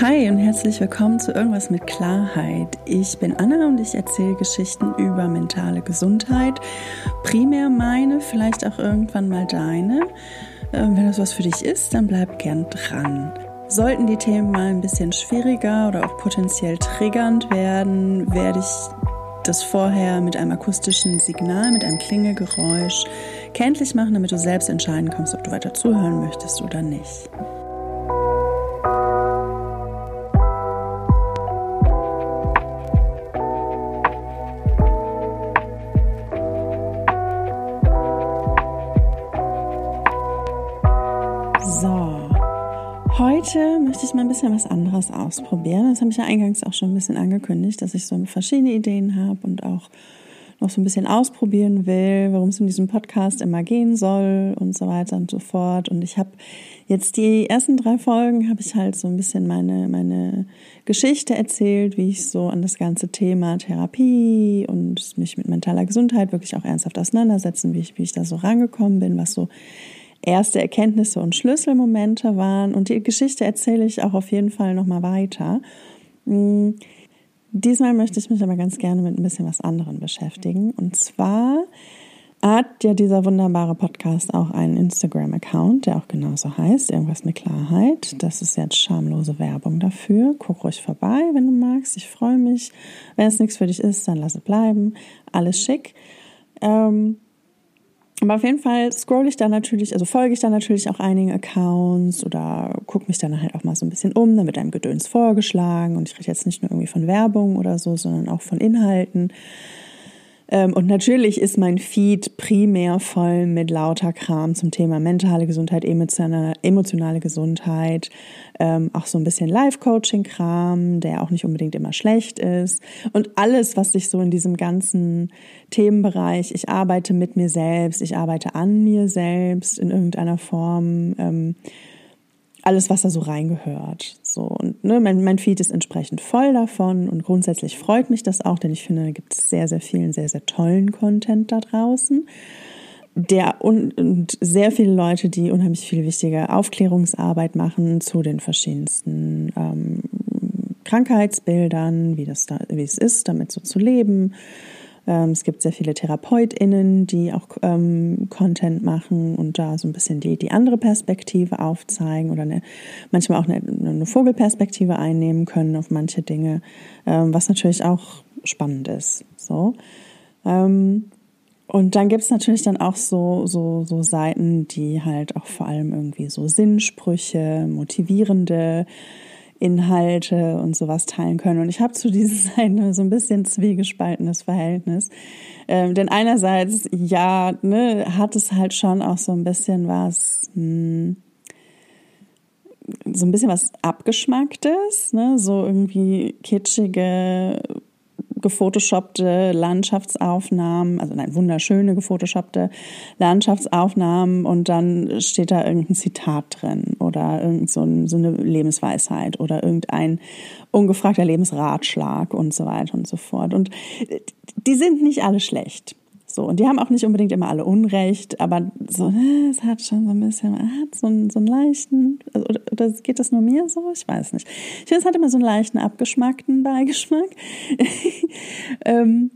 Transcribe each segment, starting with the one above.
Hi und herzlich willkommen zu Irgendwas mit Klarheit. Ich bin Anna und ich erzähle Geschichten über mentale Gesundheit. Primär meine, vielleicht auch irgendwann mal deine. Ähm, wenn das was für dich ist, dann bleib gern dran. Sollten die Themen mal ein bisschen schwieriger oder auch potenziell triggernd werden, werde ich das vorher mit einem akustischen Signal, mit einem Klingelgeräusch kenntlich machen, damit du selbst entscheiden kannst, ob du weiter zuhören möchtest oder nicht. Möchte ich mal ein bisschen was anderes ausprobieren. Das habe ich ja eingangs auch schon ein bisschen angekündigt, dass ich so verschiedene Ideen habe und auch noch so ein bisschen ausprobieren will, worum es in diesem Podcast immer gehen soll und so weiter und so fort. Und ich habe jetzt die ersten drei Folgen habe ich halt so ein bisschen meine, meine Geschichte erzählt, wie ich so an das ganze Thema Therapie und mich mit mentaler Gesundheit wirklich auch ernsthaft auseinandersetzen, wie ich, wie ich da so rangekommen bin, was so erste Erkenntnisse und Schlüsselmomente waren. Und die Geschichte erzähle ich auch auf jeden Fall nochmal weiter. Mm, diesmal möchte ich mich aber ganz gerne mit ein bisschen was anderem beschäftigen. Und zwar hat ja dieser wunderbare Podcast auch einen Instagram-Account, der auch genauso heißt, irgendwas mit Klarheit. Das ist jetzt schamlose Werbung dafür. Guck ruhig vorbei, wenn du magst. Ich freue mich. Wenn es nichts für dich ist, dann lass es bleiben. Alles schick. Ähm, aber auf jeden Fall scroll ich da natürlich, also folge ich da natürlich auch einigen Accounts oder gucke mich dann halt auch mal so ein bisschen um, dann wird einem Gedöns vorgeschlagen und ich rede jetzt nicht nur irgendwie von Werbung oder so, sondern auch von Inhalten. Ähm, und natürlich ist mein Feed primär voll mit lauter Kram zum Thema mentale Gesundheit, emotionale, Gesundheit, ähm, auch so ein bisschen Life-Coaching-Kram, der auch nicht unbedingt immer schlecht ist. Und alles, was sich so in diesem ganzen Themenbereich, ich arbeite mit mir selbst, ich arbeite an mir selbst in irgendeiner Form, ähm, alles, was da so reingehört. So, und ne, mein, mein Feed ist entsprechend voll davon und grundsätzlich freut mich das auch, denn ich finde, da gibt es sehr, sehr vielen, sehr, sehr tollen Content da draußen. Der und, und sehr viele Leute, die unheimlich viel wichtige Aufklärungsarbeit machen zu den verschiedensten ähm, Krankheitsbildern, wie das da, wie es ist, damit so zu leben, es gibt sehr viele TherapeutInnen, die auch ähm, Content machen und da so ein bisschen die, die andere Perspektive aufzeigen oder eine, manchmal auch eine, eine Vogelperspektive einnehmen können auf manche Dinge, ähm, was natürlich auch spannend ist. So. Ähm, und dann gibt es natürlich dann auch so, so, so Seiten, die halt auch vor allem irgendwie so Sinnsprüche, motivierende Inhalte und sowas teilen können. Und ich habe zu diesen Seiten so ein bisschen zwiegespaltenes Verhältnis. Ähm, denn einerseits, ja, ne, hat es halt schon auch so ein bisschen was, mh, hm, so ein bisschen was Abgeschmacktes, ne? so irgendwie kitschige gefotoshoppte Landschaftsaufnahmen, also nein, wunderschöne gefotoshoppte Landschaftsaufnahmen und dann steht da irgendein Zitat drin oder irgend so, ein, so eine Lebensweisheit oder irgendein ungefragter Lebensratschlag und so weiter und so fort. Und die sind nicht alle schlecht. So, und die haben auch nicht unbedingt immer alle Unrecht, aber so, es hat schon so ein bisschen, hat so einen, so einen leichten, also, oder, oder geht das nur mir so? Ich weiß nicht. Ich finde, es hat immer so einen leichten, abgeschmackten Beigeschmack. ähm,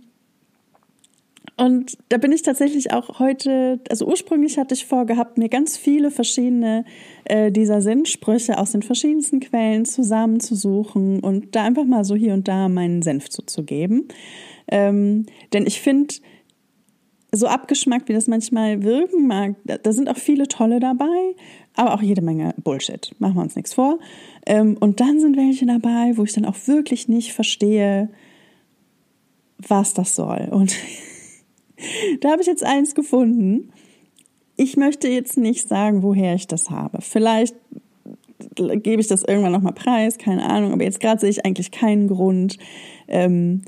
und da bin ich tatsächlich auch heute, also ursprünglich hatte ich vorgehabt, mir ganz viele verschiedene äh, dieser Sinnsprüche aus den verschiedensten Quellen zusammenzusuchen und da einfach mal so hier und da meinen Senf zuzugeben. Ähm, denn ich finde, so abgeschmackt, wie das manchmal wirken mag, da sind auch viele tolle dabei, aber auch jede Menge Bullshit. Machen wir uns nichts vor. Ähm, und dann sind welche dabei, wo ich dann auch wirklich nicht verstehe, was das soll. Und da habe ich jetzt eins gefunden. Ich möchte jetzt nicht sagen, woher ich das habe. Vielleicht gebe ich das irgendwann nochmal preis, keine Ahnung, aber jetzt gerade sehe ich eigentlich keinen Grund, ähm,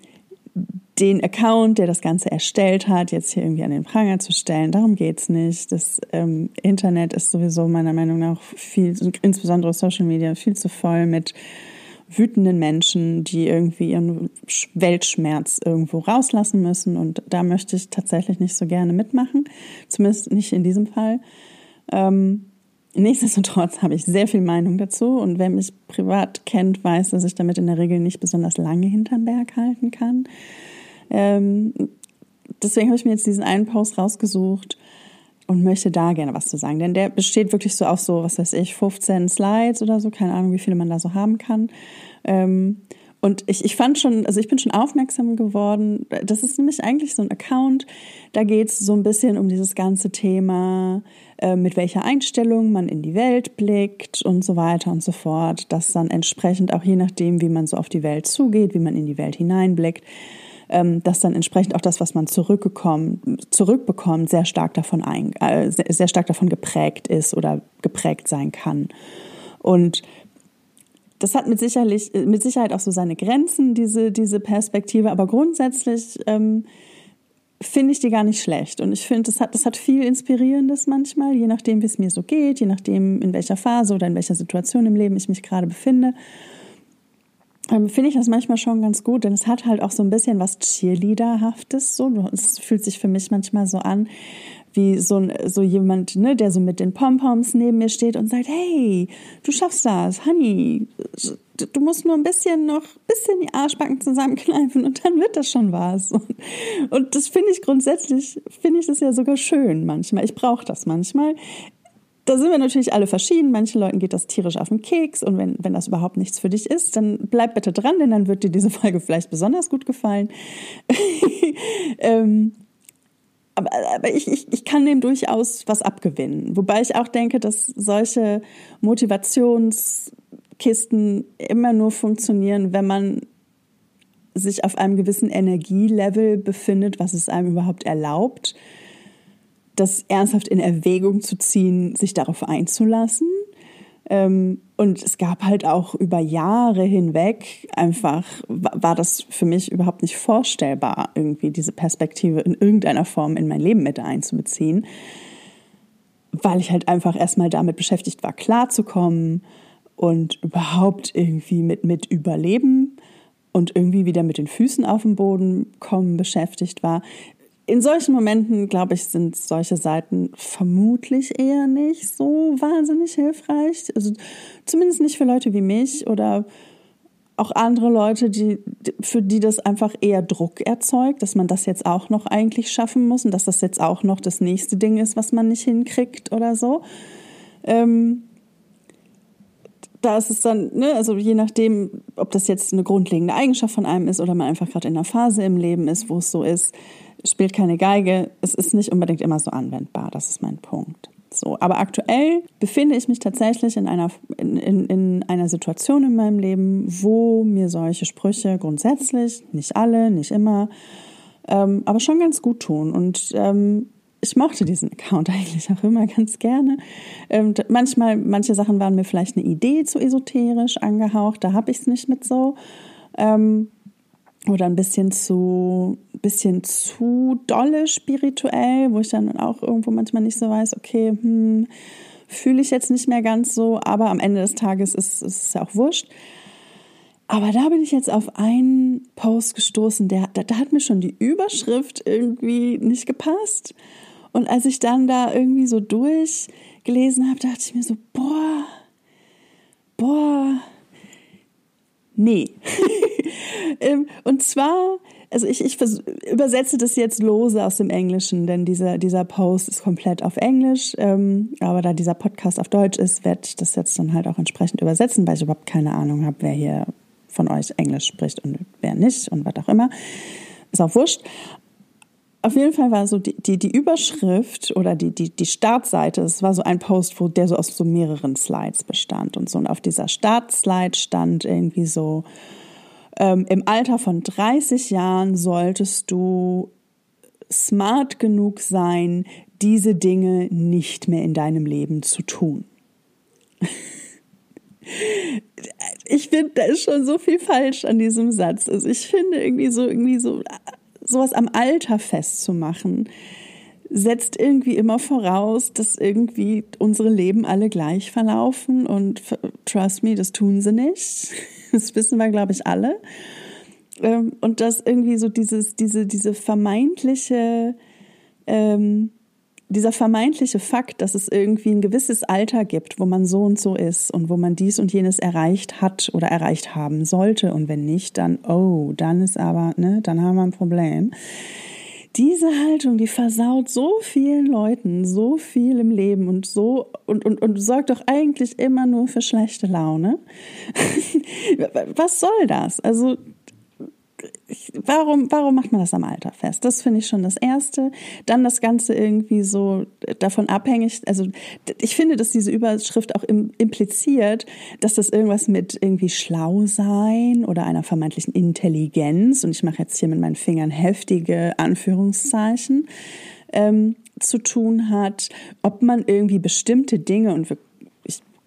den Account, der das Ganze erstellt hat, jetzt hier irgendwie an den Pranger zu stellen. Darum geht's nicht. Das ähm, Internet ist sowieso meiner Meinung nach viel, insbesondere Social Media, viel zu voll mit wütenden Menschen, die irgendwie ihren Weltschmerz irgendwo rauslassen müssen. Und da möchte ich tatsächlich nicht so gerne mitmachen, zumindest nicht in diesem Fall. Ähm, Nichtsdestotrotz habe ich sehr viel Meinung dazu und wer mich privat kennt, weiß, dass ich damit in der Regel nicht besonders lange hinterm Berg halten kann. Ähm, deswegen habe ich mir jetzt diesen einen Post rausgesucht und möchte da gerne was zu sagen, denn der besteht wirklich so aus so, was weiß ich, 15 Slides oder so, keine Ahnung, wie viele man da so haben kann. Ähm, und ich, ich fand schon, also ich bin schon aufmerksam geworden, das ist nämlich eigentlich so ein Account, da geht es so ein bisschen um dieses ganze Thema, äh, mit welcher Einstellung man in die Welt blickt und so weiter und so fort, dass dann entsprechend auch je nachdem, wie man so auf die Welt zugeht, wie man in die Welt hineinblickt, ähm, dass dann entsprechend auch das, was man zurückbekommt, zurückbekommt, sehr stark davon ein, äh, sehr stark davon geprägt ist oder geprägt sein kann. Und das hat mit, sicherlich, mit Sicherheit auch so seine Grenzen, diese, diese Perspektive, aber grundsätzlich ähm, finde ich die gar nicht schlecht. Und ich finde, das hat, das hat viel Inspirierendes manchmal, je nachdem, wie es mir so geht, je nachdem, in welcher Phase oder in welcher Situation im Leben ich mich gerade befinde. Ähm, finde ich das manchmal schon ganz gut, denn es hat halt auch so ein bisschen was Cheerleaderhaftes. So. Es fühlt sich für mich manchmal so an, wie so, so jemand, ne, der so mit den Pompoms neben mir steht und sagt, hey, du schaffst das, Honey, du musst nur ein bisschen noch, bisschen die Arschbacken zusammenkneifen und dann wird das schon was. Und, und das finde ich grundsätzlich, finde ich das ja sogar schön manchmal. Ich brauche das manchmal. Da sind wir natürlich alle verschieden. Manchen Leuten geht das tierisch auf den Keks und wenn, wenn das überhaupt nichts für dich ist, dann bleib bitte dran, denn dann wird dir diese Folge vielleicht besonders gut gefallen. ähm, aber, aber ich, ich, ich kann dem durchaus was abgewinnen. Wobei ich auch denke, dass solche Motivationskisten immer nur funktionieren, wenn man sich auf einem gewissen Energielevel befindet, was es einem überhaupt erlaubt, das ernsthaft in Erwägung zu ziehen, sich darauf einzulassen. Ähm, und es gab halt auch über Jahre hinweg einfach, war das für mich überhaupt nicht vorstellbar, irgendwie diese Perspektive in irgendeiner Form in mein Leben mit einzubeziehen, weil ich halt einfach erstmal damit beschäftigt war, klarzukommen und überhaupt irgendwie mit, mit Überleben und irgendwie wieder mit den Füßen auf dem Boden kommen beschäftigt war in solchen Momenten, glaube ich, sind solche Seiten vermutlich eher nicht so wahnsinnig hilfreich. Also zumindest nicht für Leute wie mich oder auch andere Leute, die, für die das einfach eher Druck erzeugt, dass man das jetzt auch noch eigentlich schaffen muss und dass das jetzt auch noch das nächste Ding ist, was man nicht hinkriegt oder so. Ähm, da ist es dann, ne, also je nachdem, ob das jetzt eine grundlegende Eigenschaft von einem ist oder man einfach gerade in einer Phase im Leben ist, wo es so ist, spielt keine Geige. Es ist nicht unbedingt immer so anwendbar. Das ist mein Punkt. So, aber aktuell befinde ich mich tatsächlich in einer, in, in, in einer Situation in meinem Leben, wo mir solche Sprüche grundsätzlich, nicht alle, nicht immer, ähm, aber schon ganz gut tun. Und ähm, ich mochte diesen Account eigentlich auch immer ganz gerne. Ähm, manchmal, manche Sachen waren mir vielleicht eine Idee zu esoterisch angehaucht, da habe ich es nicht mit so. Ähm, oder ein bisschen zu, bisschen zu dolle spirituell, wo ich dann auch irgendwo manchmal nicht so weiß, okay, hm, fühle ich jetzt nicht mehr ganz so, aber am Ende des Tages ist es ja auch wurscht. Aber da bin ich jetzt auf einen Post gestoßen, der, da, da hat mir schon die Überschrift irgendwie nicht gepasst. Und als ich dann da irgendwie so durchgelesen habe, dachte ich mir so, boah, boah, nee. Ähm, und zwar, also ich, ich übersetze das jetzt lose aus dem Englischen, denn dieser, dieser Post ist komplett auf Englisch. Ähm, aber da dieser Podcast auf Deutsch ist, werde ich das jetzt dann halt auch entsprechend übersetzen, weil ich überhaupt keine Ahnung habe, wer hier von euch Englisch spricht und wer nicht und was auch immer. Ist auch wurscht. Auf jeden Fall war so die, die, die Überschrift oder die, die, die Startseite, es war so ein Post, wo der so aus so mehreren Slides bestand und so. Und auf dieser Startslide stand irgendwie so, ähm, im Alter von 30 Jahren solltest du smart genug sein, diese Dinge nicht mehr in deinem Leben zu tun. ich finde, da ist schon so viel falsch an diesem Satz. Also ich finde irgendwie so, irgendwie so, sowas am Alter festzumachen, setzt irgendwie immer voraus, dass irgendwie unsere Leben alle gleich verlaufen und trust me, das tun sie nicht. Das wissen wir, glaube ich, alle. Ähm, und dass irgendwie so dieses, diese, diese vermeintliche, ähm, dieser vermeintliche Fakt, dass es irgendwie ein gewisses Alter gibt, wo man so und so ist und wo man dies und jenes erreicht hat oder erreicht haben sollte und wenn nicht, dann, oh, dann ist aber, ne, dann haben wir ein Problem. Diese Haltung, die versaut so vielen Leuten so viel im Leben und so und, und, und sorgt doch eigentlich immer nur für schlechte Laune. Was soll das? Also warum, warum macht man das am Alter fest? Das finde ich schon das Erste. Dann das Ganze irgendwie so davon abhängig. Also ich finde, dass diese Überschrift auch impliziert, dass das irgendwas mit irgendwie schlau sein oder einer vermeintlichen Intelligenz, und ich mache jetzt hier mit meinen Fingern heftige Anführungszeichen, ähm, zu tun hat, ob man irgendwie bestimmte Dinge, und wir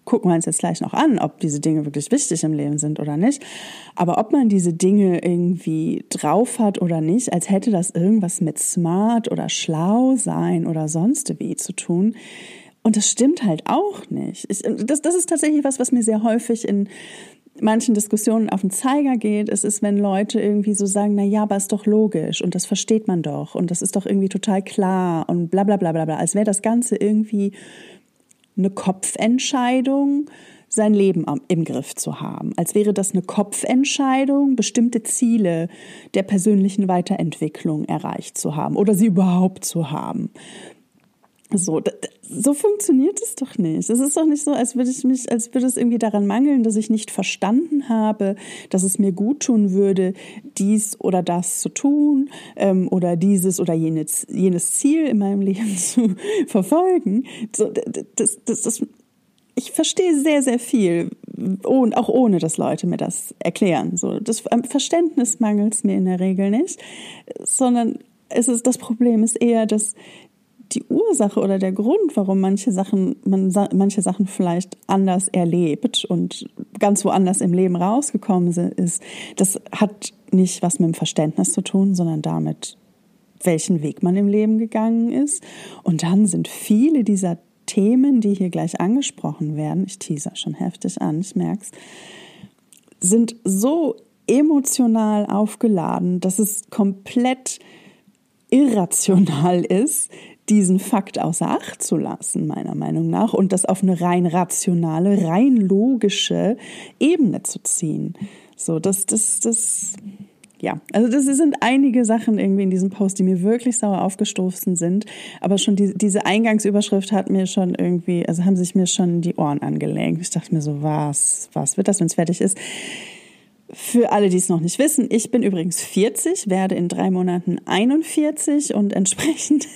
gucken wir uns jetzt gleich noch an, ob diese Dinge wirklich wichtig im Leben sind oder nicht. Aber ob man diese Dinge irgendwie drauf hat oder nicht, als hätte das irgendwas mit smart oder schlau sein oder sonst wie zu tun. Und das stimmt halt auch nicht. Ich, das, das ist tatsächlich was, was mir sehr häufig in manchen Diskussionen auf den Zeiger geht. Es ist, wenn Leute irgendwie so sagen, na ja, aber ist doch logisch und das versteht man doch und das ist doch irgendwie total klar und bla bla bla bla bla, als wäre das Ganze irgendwie eine Kopfentscheidung, sein Leben im Griff zu haben. Als wäre das eine Kopfentscheidung, bestimmte Ziele der persönlichen Weiterentwicklung erreicht zu haben oder sie überhaupt zu haben. So, so funktioniert es doch nicht. Es ist doch nicht so, als würde ich mich, als würde es irgendwie daran mangeln, dass ich nicht verstanden habe, dass es mir gut tun würde, dies oder das zu tun ähm, oder dieses oder jenes, jenes Ziel in meinem Leben zu verfolgen. So, das, das, das, ich verstehe sehr, sehr viel, und auch ohne, dass Leute mir das erklären. So, das Verständnis mangelt es mir in der Regel nicht, sondern es ist das Problem ist eher, dass die Ursache oder der Grund, warum manche Sachen, man manche Sachen vielleicht anders erlebt und ganz woanders im Leben rausgekommen ist, das hat nicht was mit dem Verständnis zu tun, sondern damit, welchen Weg man im Leben gegangen ist. Und dann sind viele dieser Themen, die hier gleich angesprochen werden, ich teaser schon heftig an, ich merk's, sind so emotional aufgeladen, dass es komplett irrational ist, diesen Fakt außer Acht zu lassen, meiner Meinung nach, und das auf eine rein rationale, rein logische Ebene zu ziehen. So, das, das, das, ja, also das sind einige Sachen irgendwie in diesem Post, die mir wirklich sauer aufgestoßen sind. Aber schon die, diese Eingangsüberschrift hat mir schon irgendwie, also haben sich mir schon die Ohren angelegt. Ich dachte mir so, was, was wird das, wenn es fertig ist? Für alle, die es noch nicht wissen, ich bin übrigens 40, werde in drei Monaten 41 und entsprechend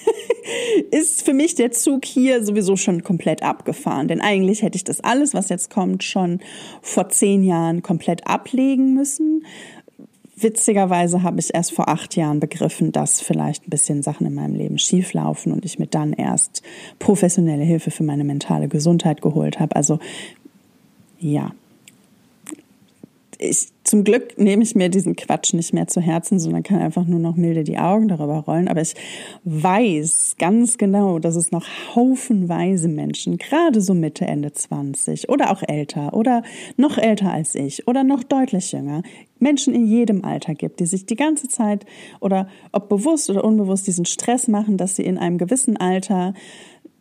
ist für mich der Zug hier sowieso schon komplett abgefahren. Denn eigentlich hätte ich das alles, was jetzt kommt, schon vor zehn Jahren komplett ablegen müssen. Witzigerweise habe ich erst vor acht Jahren begriffen, dass vielleicht ein bisschen Sachen in meinem Leben schieflaufen und ich mir dann erst professionelle Hilfe für meine mentale Gesundheit geholt habe. Also ja, ich, zum Glück nehme ich mir diesen Quatsch nicht mehr zu Herzen, sondern kann einfach nur noch milde die Augen darüber rollen. Aber ich weiß ganz genau, dass es noch haufenweise Menschen, gerade so Mitte, Ende 20 oder auch älter oder noch älter als ich oder noch deutlich jünger, Menschen in jedem Alter gibt, die sich die ganze Zeit oder ob bewusst oder unbewusst diesen Stress machen, dass sie in einem gewissen Alter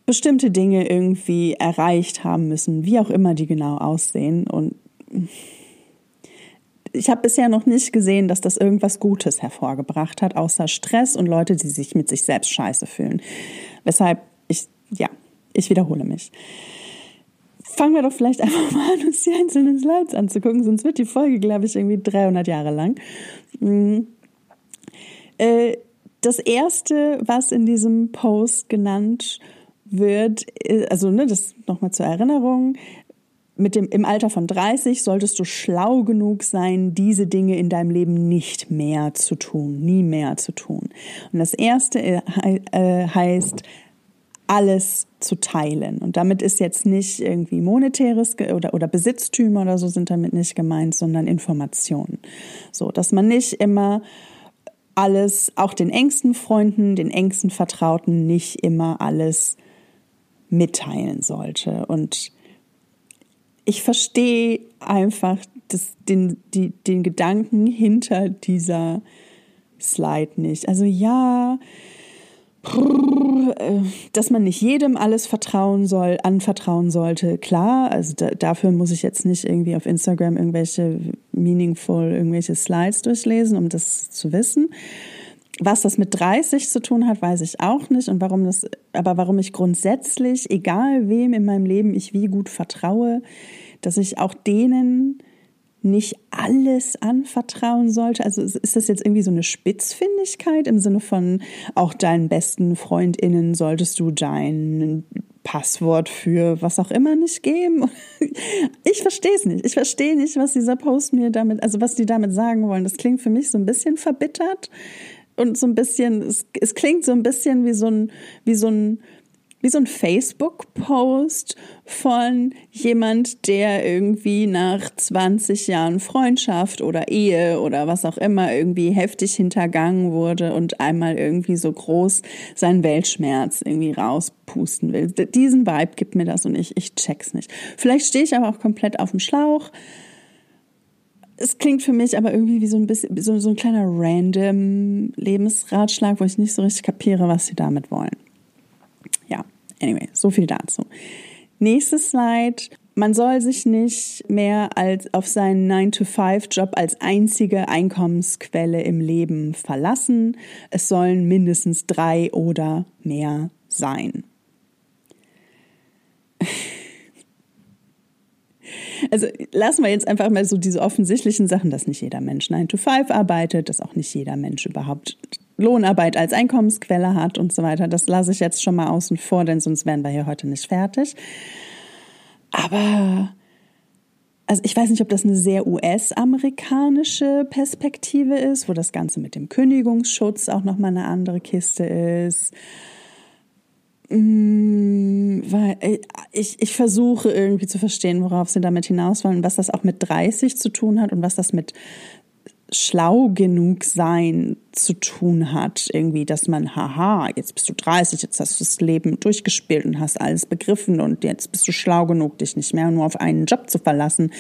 bestimmte Dinge irgendwie erreicht haben müssen, wie auch immer die genau aussehen und ich habe bisher noch nicht gesehen, dass das irgendwas Gutes hervorgebracht hat, außer Stress und Leute, die sich mit sich selbst scheiße fühlen. Weshalb ich, ja, ich wiederhole mich. Fangen wir doch vielleicht einfach mal an, uns die einzelnen Slides anzugucken, sonst wird die Folge, glaube ich, irgendwie 300 Jahre lang. Mhm. Äh, das erste, was in diesem Post genannt wird, äh, also ne, das nochmal zur Erinnerung, mit dem, im Alter von 30 solltest du schlau genug sein, diese Dinge in deinem Leben nicht mehr zu tun, nie mehr zu tun. Und das erste äh, äh, heißt, alles zu teilen. Und damit ist jetzt nicht irgendwie monetäres oder, oder Besitztümer oder so sind damit nicht gemeint, sondern Informationen. So, dass man nicht immer alles, auch den engsten Freunden, den engsten Vertrauten nicht immer alles mitteilen sollte. Und ich verstehe einfach das, den, die, den Gedanken hinter dieser Slide nicht. Also ja, dass man nicht jedem alles vertrauen soll, anvertrauen sollte, klar. Also da, dafür muss ich jetzt nicht irgendwie auf Instagram irgendwelche meaningful, irgendwelche Slides durchlesen, um das zu wissen. Was das mit 30 zu tun hat, weiß ich auch nicht. Und warum das, aber warum ich grundsätzlich, egal wem in meinem Leben ich wie gut vertraue, dass ich auch denen nicht alles anvertrauen sollte? Also ist das jetzt irgendwie so eine Spitzfindigkeit im Sinne von auch deinen besten Freundinnen solltest du dein Passwort für was auch immer nicht geben? Ich verstehe es nicht. Ich verstehe nicht, was dieser Post mir damit, also was die damit sagen wollen. Das klingt für mich so ein bisschen verbittert und so ein bisschen, es, es klingt so ein bisschen wie so ein, wie so ein wie so ein Facebook-Post von jemand, der irgendwie nach 20 Jahren Freundschaft oder Ehe oder was auch immer irgendwie heftig hintergangen wurde und einmal irgendwie so groß seinen Weltschmerz irgendwie rauspusten will. Diesen Vibe gibt mir das und ich, ich check's nicht. Vielleicht stehe ich aber auch komplett auf dem Schlauch. Es klingt für mich aber irgendwie wie so ein bisschen, so, so ein kleiner random Lebensratschlag, wo ich nicht so richtig kapiere, was sie damit wollen. Anyway, so viel dazu. Nächstes Slide. Man soll sich nicht mehr als auf seinen 9-to-5-Job als einzige Einkommensquelle im Leben verlassen. Es sollen mindestens drei oder mehr sein. Also lassen wir jetzt einfach mal so diese offensichtlichen Sachen, dass nicht jeder Mensch 9 to 5 arbeitet, dass auch nicht jeder Mensch überhaupt Lohnarbeit als Einkommensquelle hat und so weiter. Das lasse ich jetzt schon mal außen vor, denn sonst wären wir hier heute nicht fertig. Aber also ich weiß nicht, ob das eine sehr US-amerikanische Perspektive ist, wo das Ganze mit dem Kündigungsschutz auch noch mal eine andere Kiste ist. Mm, weil äh, ich, ich versuche irgendwie zu verstehen, worauf sie damit hinaus wollen, was das auch mit 30 zu tun hat und was das mit schlau genug sein zu tun hat. Irgendwie, dass man, haha, jetzt bist du 30, jetzt hast du das Leben durchgespielt und hast alles begriffen und jetzt bist du schlau genug, dich nicht mehr nur auf einen Job zu verlassen.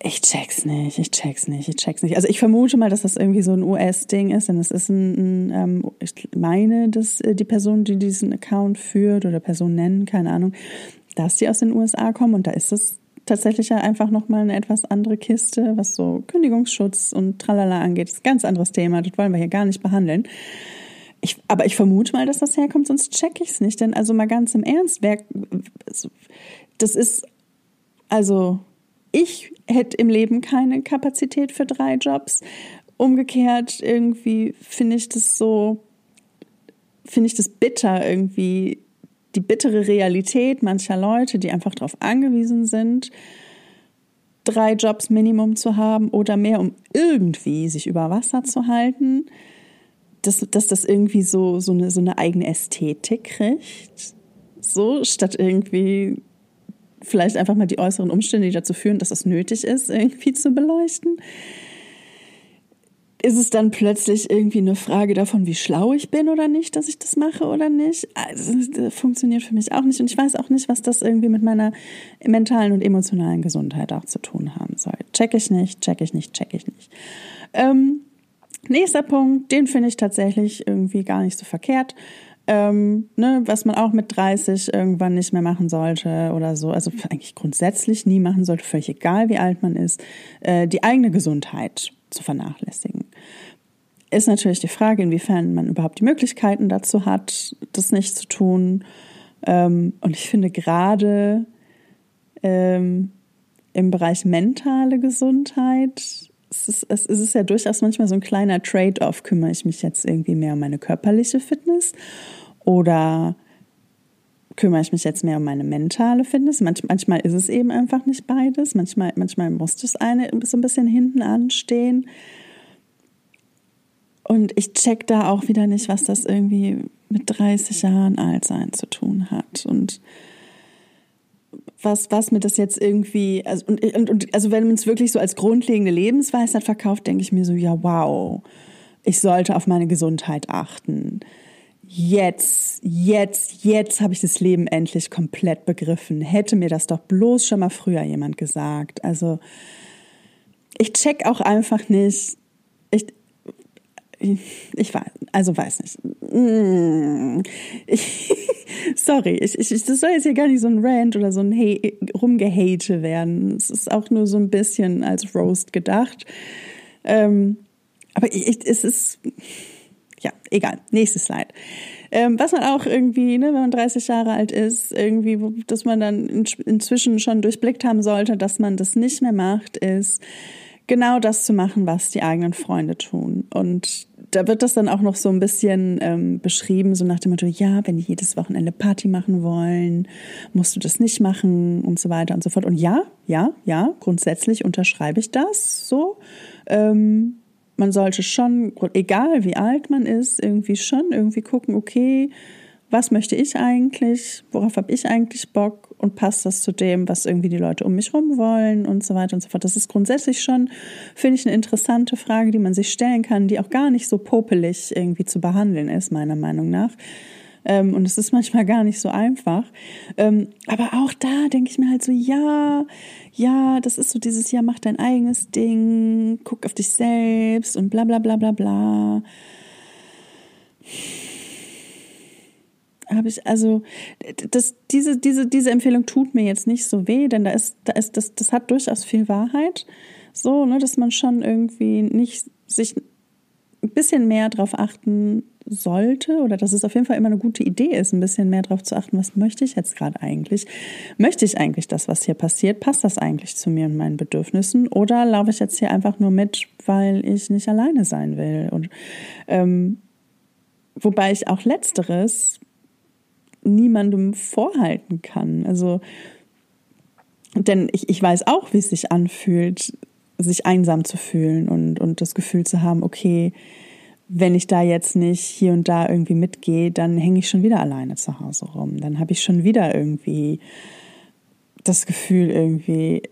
Ich check's nicht, ich check's nicht, ich check's nicht. Also ich vermute mal, dass das irgendwie so ein US-Ding ist, denn es ist ein, ein ähm, ich meine, dass äh, die Person, die diesen Account führt oder Person nennen, keine Ahnung, dass die aus den USA kommen und da ist es tatsächlich ja einfach nochmal eine etwas andere Kiste, was so Kündigungsschutz und Tralala angeht. Das ist ein ganz anderes Thema, das wollen wir hier gar nicht behandeln. Ich, aber ich vermute mal, dass das herkommt, sonst check ich es nicht. Denn also mal ganz im Ernst, wer, das ist, also ich hätte im Leben keine Kapazität für drei Jobs. Umgekehrt irgendwie finde ich das so, finde ich das bitter irgendwie, die bittere Realität mancher Leute, die einfach darauf angewiesen sind, drei Jobs Minimum zu haben oder mehr, um irgendwie sich über Wasser zu halten, dass, dass das irgendwie so, so, eine, so eine eigene Ästhetik kriegt. So, statt irgendwie vielleicht einfach mal die äußeren Umstände, die dazu führen, dass es nötig ist, irgendwie zu beleuchten ist es dann plötzlich irgendwie eine Frage davon, wie schlau ich bin oder nicht, dass ich das mache oder nicht. Also, das funktioniert für mich auch nicht. Und ich weiß auch nicht, was das irgendwie mit meiner mentalen und emotionalen Gesundheit auch zu tun haben soll. Check ich nicht, check ich nicht, check ich nicht. Ähm, nächster Punkt, den finde ich tatsächlich irgendwie gar nicht so verkehrt. Ähm, ne, was man auch mit 30 irgendwann nicht mehr machen sollte oder so, also eigentlich grundsätzlich nie machen sollte, völlig egal wie alt man ist, äh, die eigene Gesundheit zu vernachlässigen. Ist natürlich die Frage, inwiefern man überhaupt die Möglichkeiten dazu hat, das nicht zu tun. Ähm, und ich finde gerade ähm, im Bereich mentale Gesundheit, es ist, es ist ja durchaus manchmal so ein kleiner Trade-off. Kümmere ich mich jetzt irgendwie mehr um meine körperliche Fitness oder kümmere ich mich jetzt mehr um meine mentale Fitness. Manch, manchmal ist es eben einfach nicht beides. Manchmal, manchmal muss das eine so ein bisschen hinten anstehen. Und ich check da auch wieder nicht, was das irgendwie mit 30 Jahren alt sein zu tun hat. Und was, was mir das jetzt irgendwie, also, und, und, und also wenn man es wirklich so als grundlegende Lebensweisheit verkauft, denke ich mir so, ja, wow, ich sollte auf meine Gesundheit achten jetzt, jetzt, jetzt habe ich das Leben endlich komplett begriffen. Hätte mir das doch bloß schon mal früher jemand gesagt. Also ich check auch einfach nicht. Ich, ich weiß, also weiß nicht. Ich, sorry, ich, ich, das soll jetzt hier gar nicht so ein Rant oder so ein hey, Rumgehate werden. Es ist auch nur so ein bisschen als Roast gedacht. Ähm, aber ich, es ist, ja, egal. Nächstes Slide. Ähm, was man auch irgendwie, ne, wenn man 30 Jahre alt ist, irgendwie, dass man dann in, inzwischen schon durchblickt haben sollte, dass man das nicht mehr macht, ist genau das zu machen, was die eigenen Freunde tun. Und da wird das dann auch noch so ein bisschen ähm, beschrieben, so nach dem Motto, ja, wenn die jedes Wochenende Party machen wollen, musst du das nicht machen und so weiter und so fort. Und ja, ja, ja, grundsätzlich unterschreibe ich das so. Ähm, man sollte schon, egal wie alt man ist, irgendwie schon irgendwie gucken, okay, was möchte ich eigentlich, worauf habe ich eigentlich Bock und passt das zu dem, was irgendwie die Leute um mich rum wollen und so weiter und so fort. Das ist grundsätzlich schon, finde ich, eine interessante Frage, die man sich stellen kann, die auch gar nicht so popelig irgendwie zu behandeln ist, meiner Meinung nach. Ähm, und es ist manchmal gar nicht so einfach. Ähm, aber auch da denke ich mir halt so, ja, ja, das ist so dieses Jahr, mach dein eigenes Ding, guck auf dich selbst und bla bla bla bla bla habe ich, also das, diese, diese, diese Empfehlung tut mir jetzt nicht so weh, denn da ist, da ist, das, das hat durchaus viel Wahrheit. So, ne, dass man schon irgendwie nicht sich ein bisschen mehr darauf achten sollte oder dass es auf jeden Fall immer eine gute Idee ist, ein bisschen mehr darauf zu achten, was möchte ich jetzt gerade eigentlich? Möchte ich eigentlich das, was hier passiert? Passt das eigentlich zu mir und meinen Bedürfnissen? Oder laufe ich jetzt hier einfach nur mit, weil ich nicht alleine sein will? Und ähm, wobei ich auch letzteres niemandem vorhalten kann. Also, denn ich, ich weiß auch, wie es sich anfühlt, sich einsam zu fühlen und, und das Gefühl zu haben, okay, wenn ich da jetzt nicht hier und da irgendwie mitgehe, dann hänge ich schon wieder alleine zu Hause rum. Dann habe ich schon wieder irgendwie das Gefühl, irgendwie,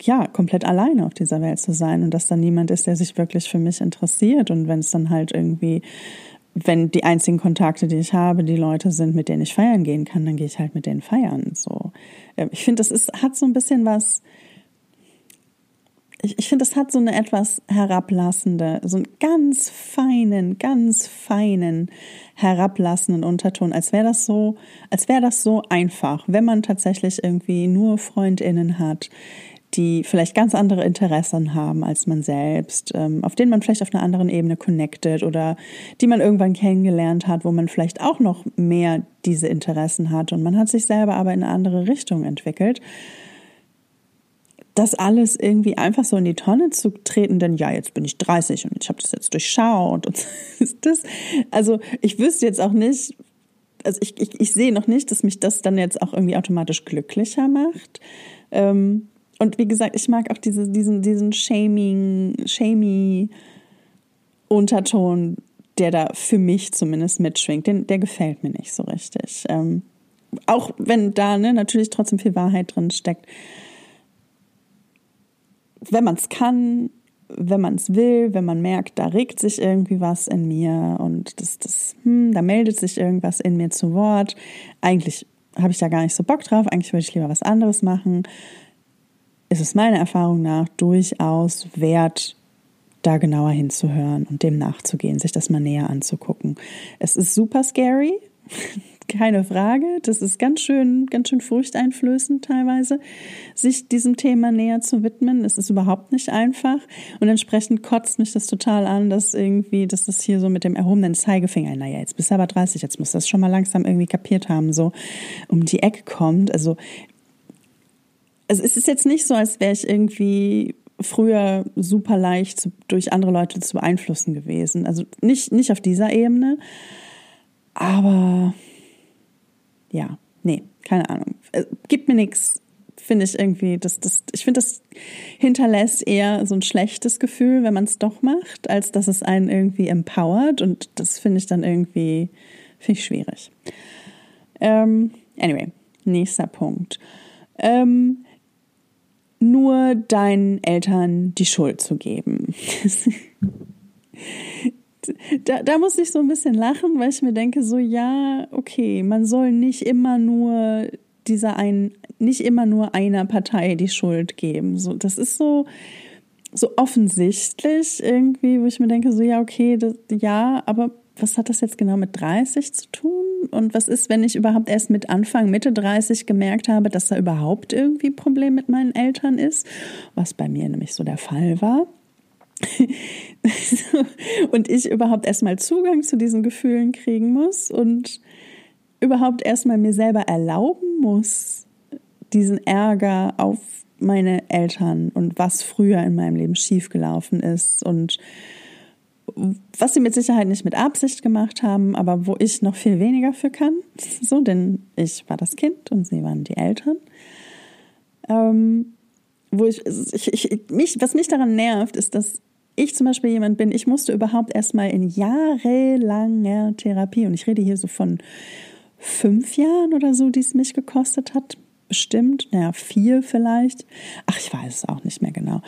ja, komplett alleine auf dieser Welt zu sein und dass da niemand ist, der sich wirklich für mich interessiert. Und wenn es dann halt irgendwie wenn die einzigen Kontakte, die ich habe, die Leute sind, mit denen ich feiern gehen kann, dann gehe ich halt mit denen feiern. So, ähm, ich finde, das ist hat so ein bisschen was. Ich, ich finde, das hat so eine etwas herablassende, so einen ganz feinen, ganz feinen herablassenden Unterton, als wäre das so, als wäre das so einfach, wenn man tatsächlich irgendwie nur Freundinnen hat, die vielleicht ganz andere Interessen haben als man selbst, ähm, auf denen man vielleicht auf einer anderen Ebene connected oder die man irgendwann kennengelernt hat, wo man vielleicht auch noch mehr diese Interessen hat und man hat sich selber aber in eine andere Richtung entwickelt. Das alles irgendwie einfach so in die Tonne zu treten, denn ja, jetzt bin ich 30 und ich habe das jetzt durchschaut und das, also ich wüsste jetzt auch nicht, also ich, ich, ich sehe noch nicht, dass mich das dann jetzt auch irgendwie automatisch glücklicher macht. Ähm, und wie gesagt, ich mag auch diese, diesen, diesen Shaming, Shamey Unterton, der da für mich zumindest mitschwingt. Den, der gefällt mir nicht so richtig. Ähm, auch wenn da ne, natürlich trotzdem viel Wahrheit drin steckt. Wenn man es kann, wenn man es will, wenn man merkt, da regt sich irgendwie was in mir und das, das, hm, da meldet sich irgendwas in mir zu Wort. Eigentlich habe ich da gar nicht so Bock drauf, eigentlich würde ich lieber was anderes machen ist es meiner Erfahrung nach durchaus wert, da genauer hinzuhören und dem nachzugehen, sich das mal näher anzugucken. Es ist super scary, keine Frage. Das ist ganz schön, ganz schön furchteinflößend teilweise, sich diesem Thema näher zu widmen. Es ist überhaupt nicht einfach. Und entsprechend kotzt mich das total an, dass irgendwie, dass das hier so mit dem erhobenen Zeigefinger, naja, jetzt bist du aber 30, jetzt musst du das schon mal langsam irgendwie kapiert haben, so um die Ecke kommt. Also also es ist jetzt nicht so, als wäre ich irgendwie früher super leicht zu, durch andere Leute zu beeinflussen gewesen. Also nicht, nicht auf dieser Ebene. Aber ja, nee, keine Ahnung. Äh, gibt mir nichts, finde ich irgendwie. Das, das, ich finde, das hinterlässt eher so ein schlechtes Gefühl, wenn man es doch macht, als dass es einen irgendwie empowert. Und das finde ich dann irgendwie finde ich schwierig. Ähm, anyway, nächster Punkt. Ähm, nur deinen Eltern die Schuld zu geben. da, da muss ich so ein bisschen lachen, weil ich mir denke, so ja, okay, man soll nicht immer nur dieser ein, nicht immer nur einer Partei die Schuld geben. So, das ist so, so offensichtlich irgendwie, wo ich mir denke, so ja, okay, das, ja, aber was hat das jetzt genau mit 30 zu tun? Und was ist, wenn ich überhaupt erst mit Anfang, Mitte 30 gemerkt habe, dass da überhaupt irgendwie ein Problem mit meinen Eltern ist? Was bei mir nämlich so der Fall war. und ich überhaupt erstmal Zugang zu diesen Gefühlen kriegen muss und überhaupt erstmal mir selber erlauben muss, diesen Ärger auf meine Eltern und was früher in meinem Leben schiefgelaufen ist und was sie mit Sicherheit nicht mit Absicht gemacht haben, aber wo ich noch viel weniger für kann. So, denn ich war das Kind und sie waren die Eltern. Ähm, wo ich, ich, ich, mich, was mich daran nervt, ist, dass ich zum Beispiel jemand bin, ich musste überhaupt erstmal in jahrelanger Therapie, und ich rede hier so von fünf Jahren oder so, die es mich gekostet hat, bestimmt, naja, vier vielleicht. Ach, ich weiß es auch nicht mehr genau.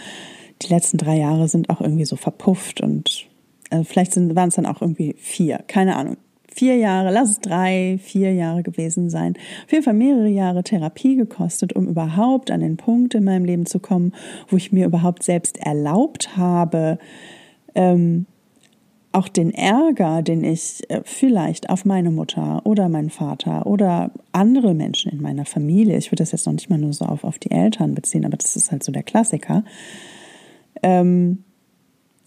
Die letzten drei Jahre sind auch irgendwie so verpufft und also vielleicht waren es dann auch irgendwie vier, keine Ahnung. Vier Jahre, lass es drei, vier Jahre gewesen sein. Auf jeden Fall mehrere Jahre Therapie gekostet, um überhaupt an den Punkt in meinem Leben zu kommen, wo ich mir überhaupt selbst erlaubt habe, ähm, auch den Ärger, den ich äh, vielleicht auf meine Mutter oder meinen Vater oder andere Menschen in meiner Familie, ich würde das jetzt noch nicht mal nur so auf, auf die Eltern beziehen, aber das ist halt so der Klassiker, ähm,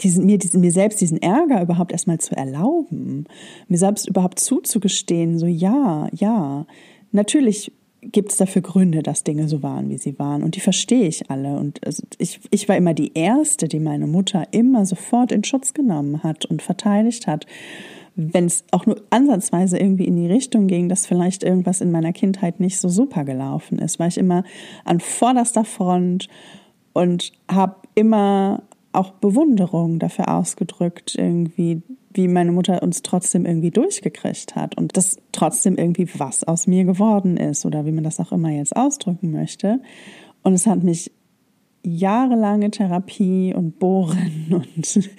diesen, mir, diesen, mir selbst diesen Ärger überhaupt erstmal zu erlauben, mir selbst überhaupt zuzugestehen, so ja, ja, natürlich gibt es dafür Gründe, dass Dinge so waren, wie sie waren. Und die verstehe ich alle. Und also ich, ich war immer die Erste, die meine Mutter immer sofort in Schutz genommen hat und verteidigt hat. Wenn es auch nur ansatzweise irgendwie in die Richtung ging, dass vielleicht irgendwas in meiner Kindheit nicht so super gelaufen ist, war ich immer an vorderster Front und habe immer auch Bewunderung dafür ausgedrückt, irgendwie, wie meine Mutter uns trotzdem irgendwie durchgekriegt hat und das trotzdem irgendwie was aus mir geworden ist oder wie man das auch immer jetzt ausdrücken möchte. Und es hat mich jahrelange Therapie und Bohren und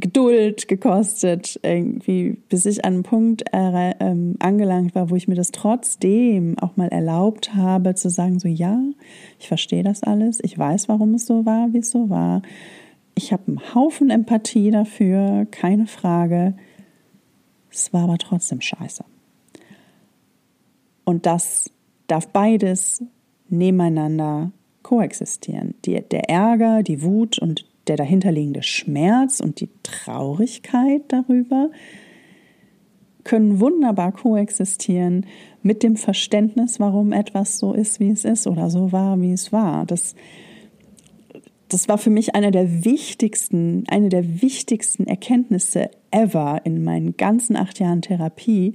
Geduld gekostet, irgendwie, bis ich an einen Punkt äh, angelangt war, wo ich mir das trotzdem auch mal erlaubt habe, zu sagen, so ja, ich verstehe das alles, ich weiß, warum es so war, wie es so war. Ich habe einen Haufen Empathie dafür, keine Frage. Es war aber trotzdem scheiße. Und das darf beides nebeneinander koexistieren. Die, der Ärger, die Wut und der dahinterliegende Schmerz und die Traurigkeit darüber können wunderbar koexistieren mit dem Verständnis, warum etwas so ist, wie es ist oder so war, wie es war. Das das war für mich einer der wichtigsten, eine der wichtigsten Erkenntnisse ever in meinen ganzen acht Jahren Therapie,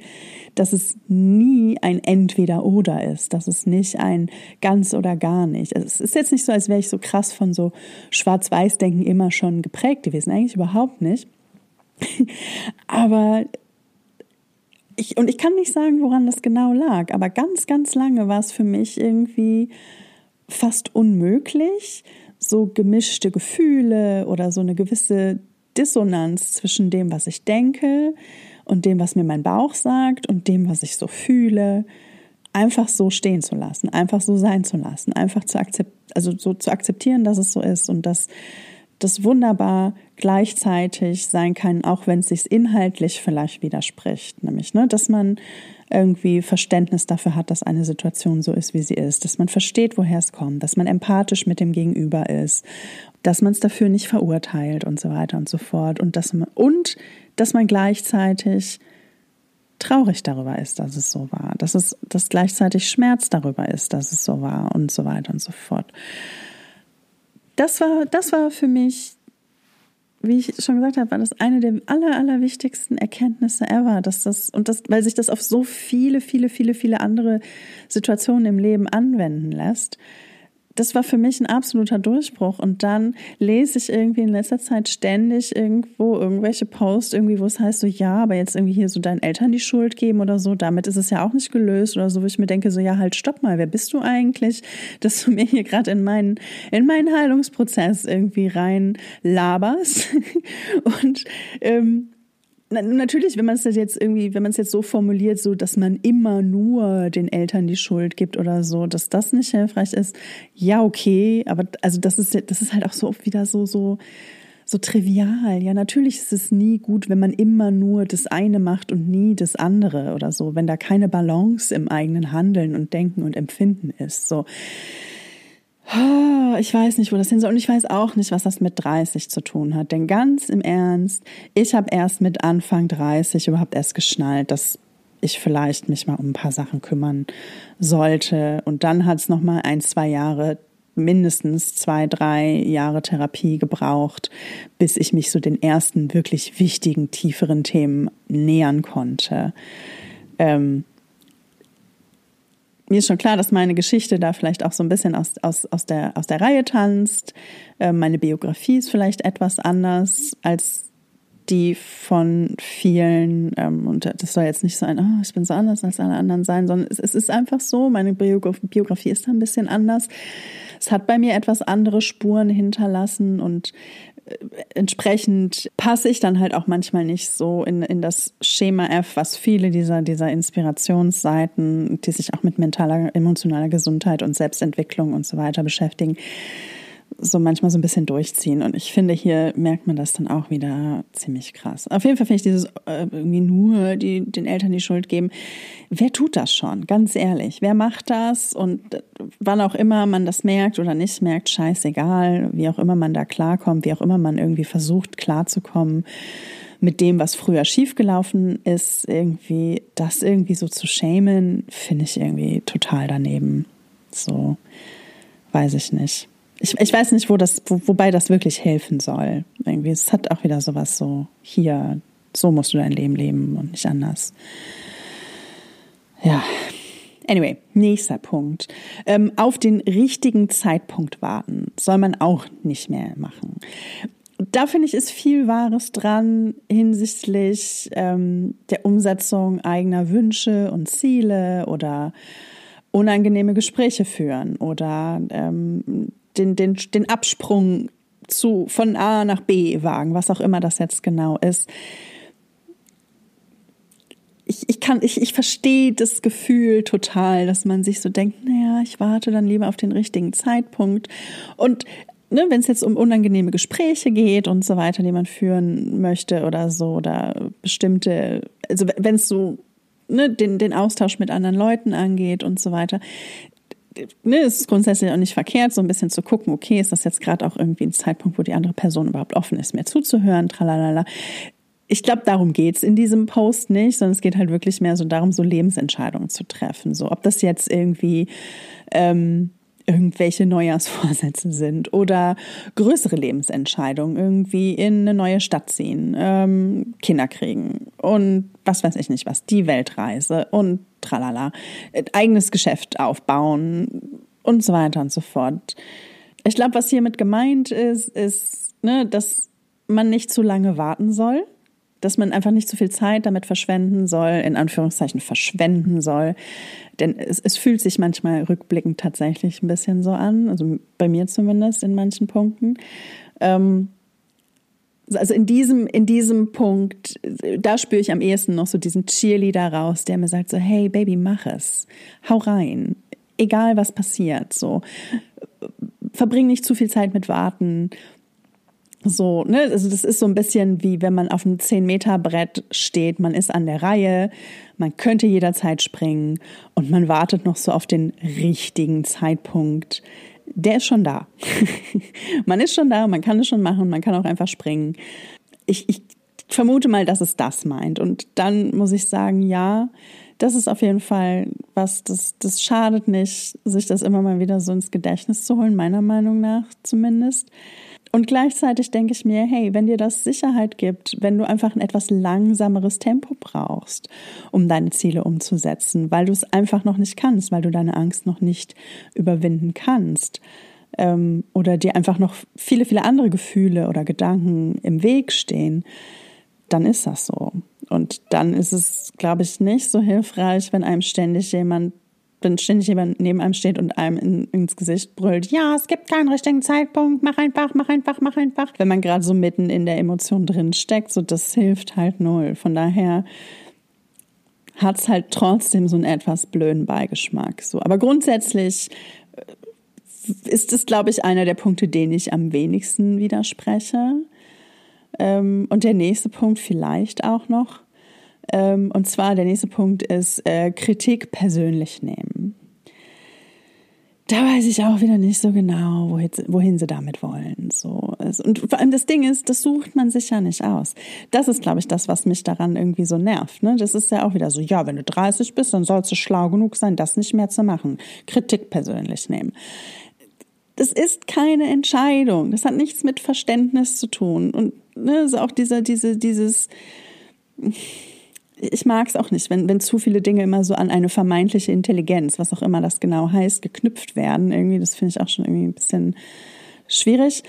dass es nie ein Entweder-Oder ist, dass es nicht ein ganz oder gar nicht. Also es ist jetzt nicht so, als wäre ich so krass von so Schwarz-Weiß-Denken immer schon geprägt gewesen, eigentlich überhaupt nicht. aber ich, und ich kann nicht sagen, woran das genau lag, aber ganz, ganz lange war es für mich irgendwie fast unmöglich, so gemischte Gefühle oder so eine gewisse Dissonanz zwischen dem, was ich denke und dem, was mir mein Bauch sagt und dem, was ich so fühle, einfach so stehen zu lassen, einfach so sein zu lassen, einfach zu akzeptieren, also so zu akzeptieren, dass es so ist und dass das wunderbar gleichzeitig sein kann, auch wenn es sich inhaltlich vielleicht widerspricht, nämlich, ne, dass man irgendwie Verständnis dafür hat, dass eine Situation so ist, wie sie ist, dass man versteht, woher es kommt, dass man empathisch mit dem Gegenüber ist, dass man es dafür nicht verurteilt und so weiter und so fort. Und dass man, und dass man gleichzeitig traurig darüber ist, dass es so war, dass es dass gleichzeitig Schmerz darüber ist, dass es so war und so weiter und so fort. Das war das war für mich wie ich schon gesagt habe, war das eine der aller, aller wichtigsten Erkenntnisse ever, dass das, und das, weil sich das auf so viele, viele, viele, viele andere Situationen im Leben anwenden lässt, das war für mich ein absoluter Durchbruch. Und dann lese ich irgendwie in letzter Zeit ständig irgendwo irgendwelche Posts, irgendwie, wo es heißt, so ja, aber jetzt irgendwie hier so deinen Eltern die Schuld geben oder so, damit ist es ja auch nicht gelöst oder so, wo ich mir denke, so ja, halt, stopp mal, wer bist du eigentlich, dass du mir hier gerade in meinen, in meinen Heilungsprozess irgendwie rein laberst? Und ähm, natürlich, wenn man es jetzt irgendwie, wenn man es jetzt so formuliert, so dass man immer nur den Eltern die Schuld gibt oder so, dass das nicht hilfreich ist, ja, okay, aber also das ist, das ist halt auch so wieder so, so, so trivial. Ja, natürlich ist es nie gut, wenn man immer nur das eine macht und nie das andere oder so, wenn da keine Balance im eigenen Handeln und Denken und Empfinden ist. So. Ah, ich weiß nicht, wo das hin soll. Und ich weiß auch nicht, was das mit 30 zu tun hat. Denn ganz im Ernst, ich habe erst mit Anfang 30 überhaupt erst geschnallt, dass ich vielleicht mich mal um ein paar Sachen kümmern sollte. Und dann hat es nochmal ein, zwei Jahre, mindestens zwei, drei Jahre Therapie gebraucht, bis ich mich so den ersten wirklich wichtigen, tieferen Themen nähern konnte. Ähm, mir ist schon klar, dass meine Geschichte da vielleicht auch so ein bisschen aus, aus, aus, der, aus der Reihe tanzt. Äh, meine Biografie ist vielleicht etwas anders als die von vielen. Ähm, und das soll jetzt nicht so ein, oh, ich bin so anders als alle anderen sein, sondern es, es ist einfach so, meine Biografie ist da ein bisschen anders. Es hat bei mir etwas andere Spuren hinterlassen und entsprechend passe ich dann halt auch manchmal nicht so in, in das Schema F, was viele dieser, dieser Inspirationsseiten, die sich auch mit mentaler, emotionaler Gesundheit und Selbstentwicklung und so weiter beschäftigen, so manchmal so ein bisschen durchziehen. Und ich finde, hier merkt man das dann auch wieder ziemlich krass. Auf jeden Fall finde ich dieses äh, irgendwie nur die, den Eltern die Schuld geben. Wer tut das schon? Ganz ehrlich. Wer macht das? Und äh, wann auch immer man das merkt oder nicht merkt, scheißegal. Wie auch immer man da klarkommt, wie auch immer man irgendwie versucht klarzukommen mit dem, was früher schiefgelaufen ist, irgendwie, das irgendwie so zu schämen, finde ich irgendwie total daneben. So, weiß ich nicht ich, ich weiß nicht, wo das, wo, wobei das wirklich helfen soll. Irgendwie, es hat auch wieder sowas so, hier, so musst du dein Leben leben und nicht anders. Ja. Anyway, nächster Punkt. Ähm, auf den richtigen Zeitpunkt warten soll man auch nicht mehr machen. Da finde ich, ist viel Wahres dran hinsichtlich ähm, der Umsetzung eigener Wünsche und Ziele oder unangenehme Gespräche führen oder ähm, den, den, den Absprung zu, von A nach B wagen, was auch immer das jetzt genau ist. Ich, ich kann, ich, ich verstehe das Gefühl total, dass man sich so denkt, naja, ich warte dann lieber auf den richtigen Zeitpunkt. Und ne, wenn es jetzt um unangenehme Gespräche geht und so weiter, die man führen möchte oder so, oder bestimmte, also wenn es so ne, den, den Austausch mit anderen Leuten angeht und so weiter, ne, es ist grundsätzlich auch nicht verkehrt, so ein bisschen zu gucken, okay, ist das jetzt gerade auch irgendwie ein Zeitpunkt, wo die andere Person überhaupt offen ist, mir zuzuhören, tralalala. Ich glaube, darum geht's in diesem Post nicht, sondern es geht halt wirklich mehr so darum, so Lebensentscheidungen zu treffen. So, ob das jetzt irgendwie ähm, irgendwelche Neujahrsvorsätze sind oder größere Lebensentscheidungen, irgendwie in eine neue Stadt ziehen, ähm, Kinder kriegen und was weiß ich nicht was, die Weltreise und tralala, eigenes Geschäft aufbauen und so weiter und so fort. Ich glaube, was hiermit gemeint ist, ist, ne, dass man nicht zu lange warten soll, dass man einfach nicht zu viel Zeit damit verschwenden soll, in Anführungszeichen verschwenden soll. Denn es, es fühlt sich manchmal rückblickend tatsächlich ein bisschen so an, also bei mir zumindest in manchen Punkten. Ähm, also in diesem, in diesem Punkt, da spüre ich am ehesten noch so diesen Cheerleader raus, der mir sagt so, hey Baby, mach es. Hau rein. Egal was passiert, so. Verbring nicht zu viel Zeit mit Warten. So, ne, also das ist so ein bisschen wie wenn man auf einem 10-Meter-Brett steht, man ist an der Reihe, man könnte jederzeit springen und man wartet noch so auf den richtigen Zeitpunkt, der ist schon da. man ist schon da, man kann es schon machen, man kann auch einfach springen. Ich, ich vermute mal, dass es das meint. Und dann muss ich sagen, ja, das ist auf jeden Fall was, das, das schadet nicht, sich das immer mal wieder so ins Gedächtnis zu holen, meiner Meinung nach zumindest. Und gleichzeitig denke ich mir, hey, wenn dir das Sicherheit gibt, wenn du einfach ein etwas langsameres Tempo brauchst, um deine Ziele umzusetzen, weil du es einfach noch nicht kannst, weil du deine Angst noch nicht überwinden kannst, ähm, oder dir einfach noch viele, viele andere Gefühle oder Gedanken im Weg stehen, dann ist das so. Und dann ist es, glaube ich, nicht so hilfreich, wenn einem ständig jemand wenn ständig jemand neben einem steht und einem in, ins Gesicht brüllt, ja, es gibt keinen richtigen Zeitpunkt, mach einfach, mach einfach, mach einfach. Wenn man gerade so mitten in der Emotion drin steckt, so das hilft halt null. Von daher hat es halt trotzdem so einen etwas blöden Beigeschmack. So, aber grundsätzlich äh, ist es, glaube ich, einer der Punkte, denen ich am wenigsten widerspreche. Ähm, und der nächste Punkt vielleicht auch noch. Ähm, und zwar der nächste Punkt ist äh, Kritik persönlich nehmen. Da weiß ich auch wieder nicht so genau, wohin, wohin sie damit wollen. So. Und vor allem das Ding ist, das sucht man sich ja nicht aus. Das ist, glaube ich, das, was mich daran irgendwie so nervt. Ne? Das ist ja auch wieder so, ja, wenn du 30 bist, dann sollst du schlau genug sein, das nicht mehr zu machen. Kritik persönlich nehmen. Das ist keine Entscheidung. Das hat nichts mit Verständnis zu tun. Und ne, also auch dieser, diese, dieses, ich mag es auch nicht, wenn, wenn zu viele Dinge immer so an eine vermeintliche Intelligenz, was auch immer das genau heißt, geknüpft werden. Irgendwie, das finde ich auch schon irgendwie ein bisschen schwierig.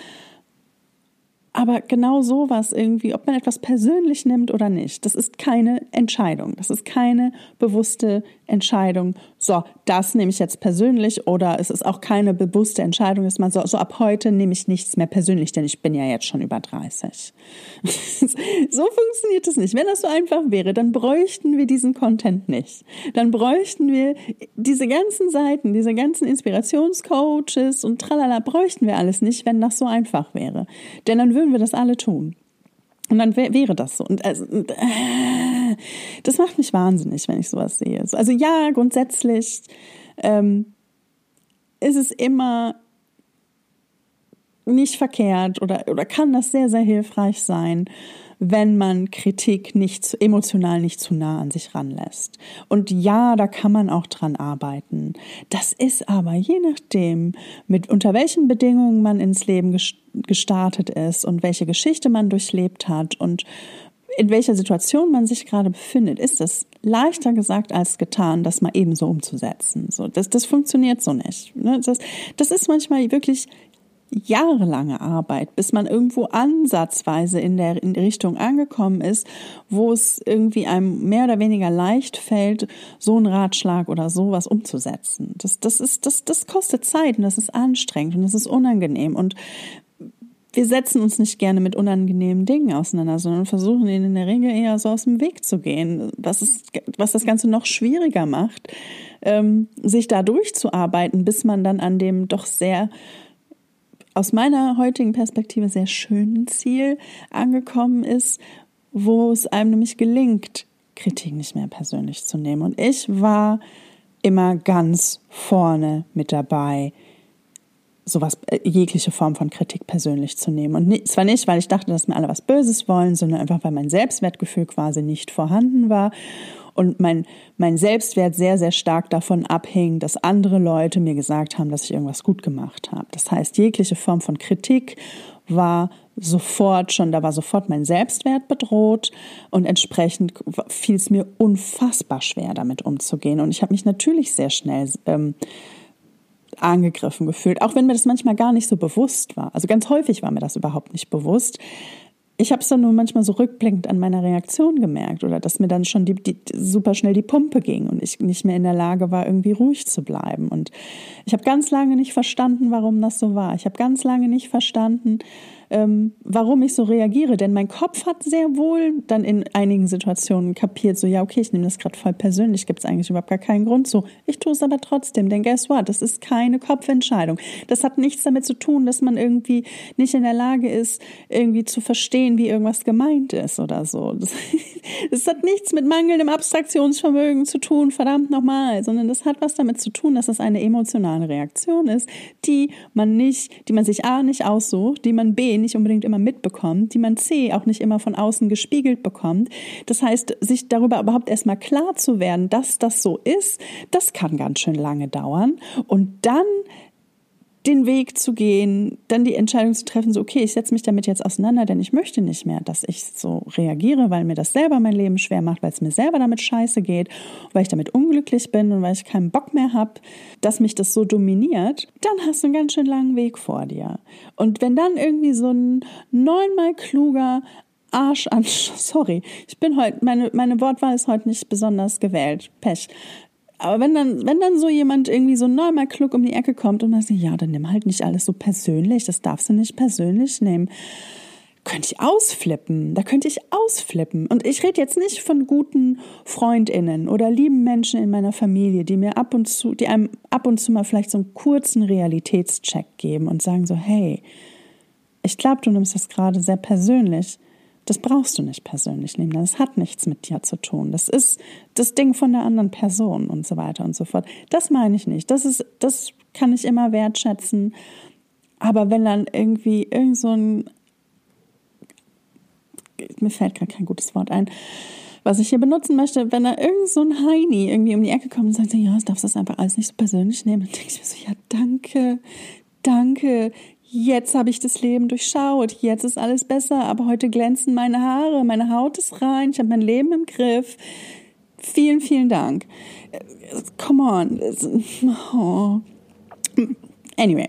Aber genau sowas irgendwie, ob man etwas persönlich nimmt oder nicht, das ist keine Entscheidung. Das ist keine bewusste Entscheidung. So, das nehme ich jetzt persönlich oder es ist auch keine bewusste Entscheidung, dass man so, so ab heute nehme ich nichts mehr persönlich, denn ich bin ja jetzt schon über 30. so funktioniert es nicht. Wenn das so einfach wäre, dann bräuchten wir diesen Content nicht. Dann bräuchten wir diese ganzen Seiten, diese ganzen Inspirationscoaches und tralala, bräuchten wir alles nicht, wenn das so einfach wäre. Denn dann würden wir das alle tun. Und dann wär, wäre das so. Und also, äh, das macht mich wahnsinnig, wenn ich sowas sehe. Also ja, grundsätzlich ähm, ist es immer nicht verkehrt oder, oder kann das sehr, sehr hilfreich sein, wenn man Kritik nicht emotional nicht zu nah an sich ranlässt. Und ja, da kann man auch dran arbeiten. Das ist aber je nachdem, mit unter welchen Bedingungen man ins Leben gestartet ist und welche Geschichte man durchlebt hat und in welcher Situation man sich gerade befindet, ist es leichter gesagt als getan, das mal ebenso umzusetzen. So, das, das funktioniert so nicht. Ne? Das, das ist manchmal wirklich jahrelange Arbeit, bis man irgendwo ansatzweise in der in Richtung angekommen ist, wo es irgendwie einem mehr oder weniger leicht fällt, so einen Ratschlag oder sowas umzusetzen. Das, das ist, das, das kostet Zeit und das ist anstrengend und das ist unangenehm und wir setzen uns nicht gerne mit unangenehmen Dingen auseinander, sondern versuchen ihnen in der Regel eher so aus dem Weg zu gehen, was, ist, was das Ganze noch schwieriger macht, ähm, sich da durchzuarbeiten, bis man dann an dem doch sehr aus meiner heutigen Perspektive sehr schönen Ziel angekommen ist, wo es einem nämlich gelingt, Kritik nicht mehr persönlich zu nehmen. Und ich war immer ganz vorne mit dabei, sowas, äh, jegliche Form von Kritik persönlich zu nehmen. Und zwar nicht, weil ich dachte, dass mir alle was Böses wollen, sondern einfach, weil mein Selbstwertgefühl quasi nicht vorhanden war und mein, mein Selbstwert sehr, sehr stark davon abhing, dass andere Leute mir gesagt haben, dass ich irgendwas gut gemacht habe. Das heißt, jegliche Form von Kritik war sofort schon, da war sofort mein Selbstwert bedroht und entsprechend fiel es mir unfassbar schwer, damit umzugehen. Und ich habe mich natürlich sehr schnell ähm, angegriffen gefühlt, auch wenn mir das manchmal gar nicht so bewusst war. Also ganz häufig war mir das überhaupt nicht bewusst ich habe es dann nur manchmal so rückblickend an meiner Reaktion gemerkt oder dass mir dann schon die, die, super schnell die Pumpe ging und ich nicht mehr in der Lage war, irgendwie ruhig zu bleiben. Und ich habe ganz lange nicht verstanden, warum das so war. Ich habe ganz lange nicht verstanden, ähm, warum ich so reagiere. Denn mein Kopf hat sehr wohl dann in einigen Situationen kapiert, so ja, okay, ich nehme das gerade voll persönlich, gibt es eigentlich überhaupt gar keinen Grund so. Ich tue es aber trotzdem, denn guess what? Das ist keine Kopfentscheidung. Das hat nichts damit zu tun, dass man irgendwie nicht in der Lage ist, irgendwie zu verstehen, wie irgendwas gemeint ist oder so. Das, das hat nichts mit mangelndem Abstraktionsvermögen zu tun, verdammt nochmal, sondern das hat was damit zu tun, dass es eine emotionale Reaktion ist, die man nicht, die man sich A nicht aussucht, die man B nicht unbedingt immer mitbekommt, die man C auch nicht immer von außen gespiegelt bekommt. Das heißt, sich darüber überhaupt erstmal klar zu werden, dass das so ist, das kann ganz schön lange dauern. Und dann den Weg zu gehen, dann die Entscheidung zu treffen, so okay, ich setze mich damit jetzt auseinander, denn ich möchte nicht mehr, dass ich so reagiere, weil mir das selber mein Leben schwer macht, weil es mir selber damit scheiße geht, weil ich damit unglücklich bin und weil ich keinen Bock mehr habe, dass mich das so dominiert, dann hast du einen ganz schön langen Weg vor dir. Und wenn dann irgendwie so ein neunmal kluger Arsch an, sorry, ich bin heute, meine, meine Wortwahl ist heute nicht besonders gewählt, Pech Aber wenn dann, wenn dann so jemand irgendwie so neunmal klug um die Ecke kommt und dann sagt, ja, dann nimm halt nicht alles so persönlich, das darfst du nicht persönlich nehmen könnte ich ausflippen. Da könnte ich ausflippen. Und ich rede jetzt nicht von guten Freundinnen oder lieben Menschen in meiner Familie, die mir ab und zu, die einem ab und zu mal vielleicht so einen kurzen Realitätscheck geben und sagen so, hey, ich glaube, du nimmst das gerade sehr persönlich. Das brauchst du nicht persönlich nehmen. Das hat nichts mit dir zu tun. Das ist das Ding von der anderen Person und so weiter und so fort. Das meine ich nicht. Das ist, das kann ich immer wertschätzen. Aber wenn dann irgendwie irgend so ein mir fällt gerade kein gutes Wort ein, was ich hier benutzen möchte, wenn da irgend so ein Heini irgendwie um die Ecke kommt und sagt, ja, das darfst du das einfach alles nicht so persönlich nehmen, dann denke ich mir so, ja, danke, danke, jetzt habe ich das Leben durchschaut, jetzt ist alles besser, aber heute glänzen meine Haare, meine Haut ist rein, ich habe mein Leben im Griff. Vielen, vielen Dank. Come on. Oh. Anyway,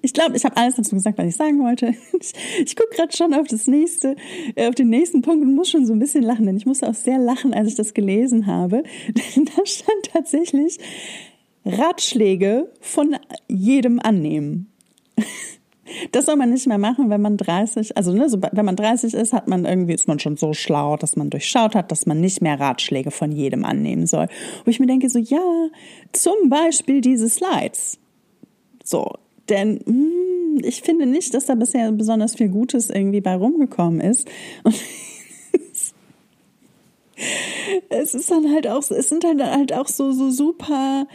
ich glaube, ich habe alles dazu gesagt, was ich sagen wollte. Ich, ich gucke gerade schon auf das nächste, äh, auf den nächsten Punkt und muss schon so ein bisschen lachen, denn ich musste auch sehr lachen, als ich das gelesen habe. Denn da stand tatsächlich Ratschläge von jedem annehmen. Das soll man nicht mehr machen, wenn man 30, also ne, so, wenn man 30 ist, hat man irgendwie, ist man schon so schlau, dass man durchschaut hat, dass man nicht mehr Ratschläge von jedem annehmen soll. Wo ich mir denke, so ja, zum Beispiel diese Slides. So, denn mh, hm, ich finde nicht, dass da bisher besonders viel Gutes irgendwie bei rumgekommen ist. Und es ist dann halt auch, es sind dann halt auch so, so super